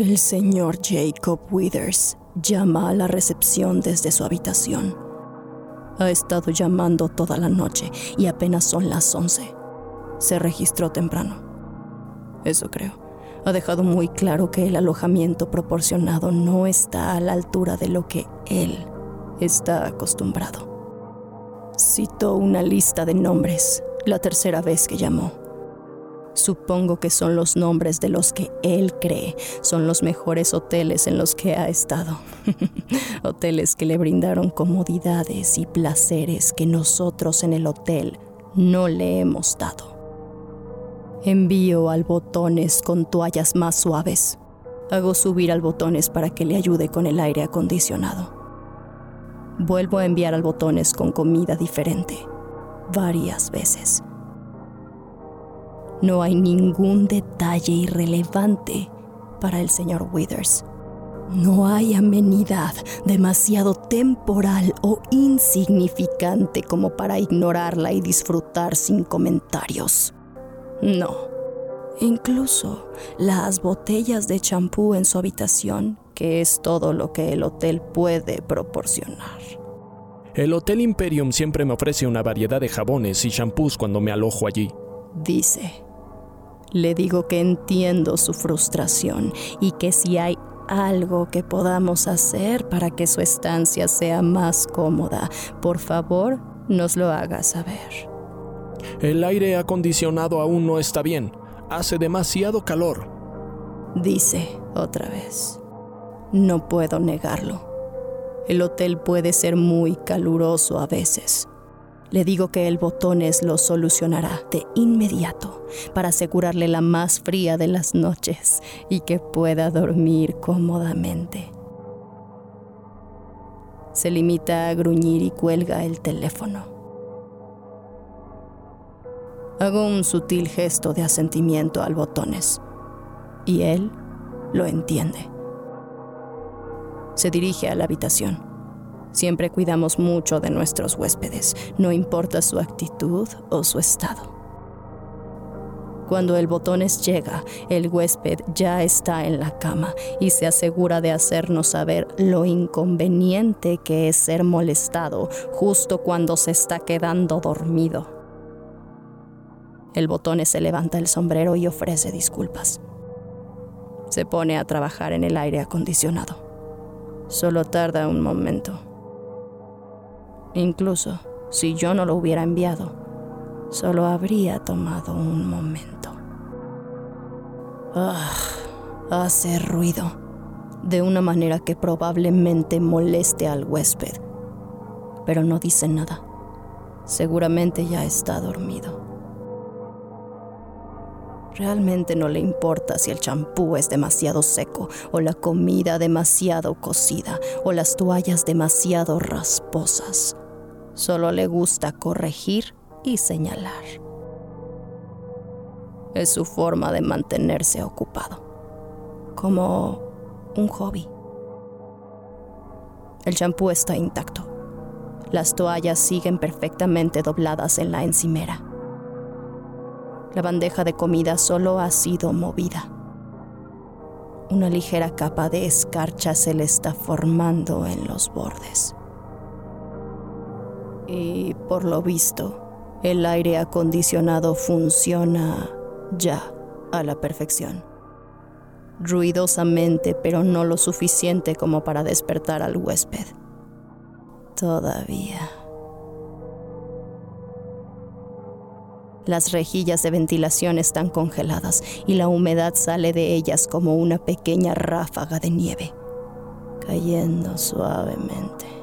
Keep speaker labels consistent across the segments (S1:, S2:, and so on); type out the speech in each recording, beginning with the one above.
S1: El señor Jacob Withers llama a la recepción desde su habitación. Ha estado llamando toda la noche y apenas son las 11. Se registró temprano. Eso creo. Ha dejado muy claro que el alojamiento proporcionado no está a la altura de lo que él está acostumbrado. Citó una lista de nombres la tercera vez que llamó. Supongo que son los nombres de los que él cree son los mejores hoteles en los que ha estado. hoteles que le brindaron comodidades y placeres que nosotros en el hotel no le hemos dado. Envío al botones con toallas más suaves. Hago subir al botones para que le ayude con el aire acondicionado. Vuelvo a enviar al botones con comida diferente, varias veces. No hay ningún detalle irrelevante para el señor Withers. No hay amenidad demasiado temporal o insignificante como para ignorarla y disfrutar sin comentarios. No. Incluso las botellas de champú en su habitación, que es todo lo que el hotel puede proporcionar.
S2: El Hotel Imperium siempre me ofrece una variedad de jabones y champús cuando me alojo allí.
S1: Dice, le digo que entiendo su frustración y que si hay algo que podamos hacer para que su estancia sea más cómoda, por favor, nos lo haga saber.
S2: El aire acondicionado aún no está bien. Hace demasiado calor.
S1: Dice otra vez. No puedo negarlo. El hotel puede ser muy caluroso a veces. Le digo que el botones lo solucionará de inmediato para asegurarle la más fría de las noches y que pueda dormir cómodamente. Se limita a gruñir y cuelga el teléfono. Hago un sutil gesto de asentimiento al botones y él lo entiende. Se dirige a la habitación. Siempre cuidamos mucho de nuestros huéspedes, no importa su actitud o su estado. Cuando el botones llega, el huésped ya está en la cama y se asegura de hacernos saber lo inconveniente que es ser molestado justo cuando se está quedando dormido. El botones se levanta el sombrero y ofrece disculpas. Se pone a trabajar en el aire acondicionado. Solo tarda un momento. Incluso si yo no lo hubiera enviado, solo habría tomado un momento. Ah, hace ruido, de una manera que probablemente moleste al huésped, pero no dice nada. Seguramente ya está dormido. Realmente no le importa si el champú es demasiado seco o la comida demasiado cocida o las toallas demasiado rasposas. Solo le gusta corregir y señalar. Es su forma de mantenerse ocupado, como un hobby. El champú está intacto. Las toallas siguen perfectamente dobladas en la encimera. La bandeja de comida solo ha sido movida. Una ligera capa de escarcha se le está formando en los bordes. Y por lo visto, El aire acondicionado funciona ya a la perfección. Ruidosamente, pero no lo suficiente como para despertar al huésped. Todavía. Las rejillas de ventilación están congeladas y la humedad sale de ellas como una pequeña ráfaga de nieve, cayendo suavemente.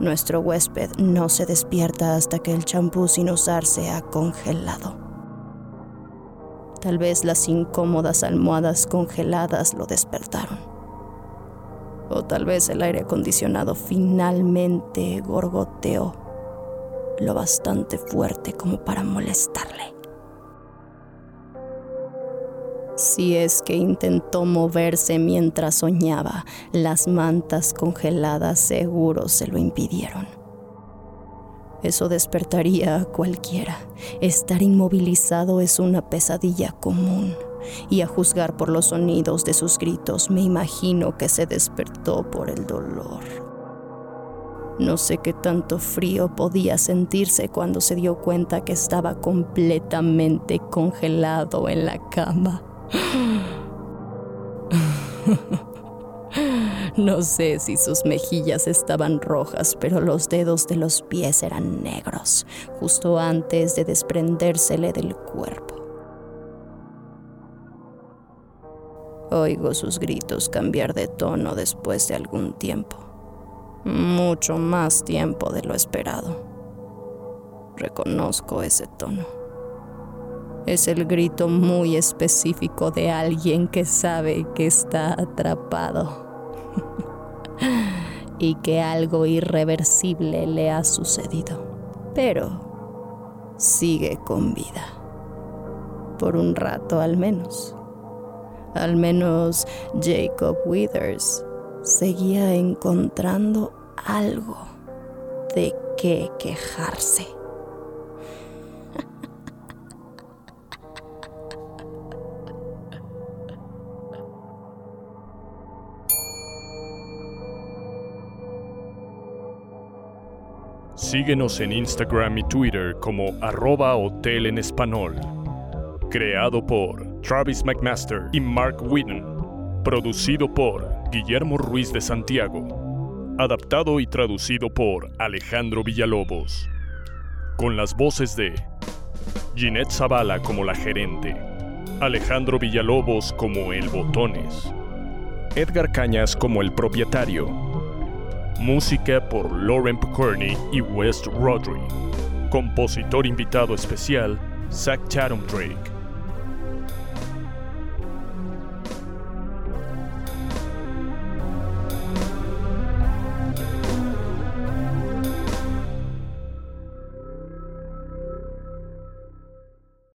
S1: Nuestro huésped no se despierta hasta que el champú sin usar se ha congelado. Tal vez las incómodas almohadas congeladas lo despertaron. O tal vez el aire acondicionado finalmente gorgoteó lo bastante fuerte como para molestarle. Si es que intentó moverse mientras soñaba, las mantas congeladas seguro se lo impidieron. Eso despertaría a cualquiera. Estar inmovilizado es una pesadilla común. Y a juzgar por los sonidos de sus gritos, me imagino que se despertó por el dolor. No sé qué tanto frío podía sentirse cuando se dio cuenta que estaba completamente congelado en la cama. No sé si sus mejillas estaban rojas, pero los dedos de los pies eran negros, justo antes de desprendérsele del cuerpo. Oigo sus gritos cambiar de tono después de algún tiempo. Mucho más tiempo de lo esperado. Reconozco ese tono. Es el grito muy específico de alguien que sabe que está atrapado y que algo irreversible le ha sucedido. Pero sigue con vida. Por un rato al menos. Al menos Jacob Withers seguía encontrando algo de qué quejarse.
S2: Síguenos en Instagram y Twitter como arroba hotel en español. Creado por Travis McMaster y Mark Whitten. Producido por Guillermo Ruiz de Santiago. Adaptado y traducido por Alejandro Villalobos. Con las voces de Ginette Zavala como la gerente. Alejandro Villalobos como el Botones. Edgar Cañas como el propietario Música por Lauren Picorni y West Rodri. Compositor invitado especial, Zach Chatham Drake.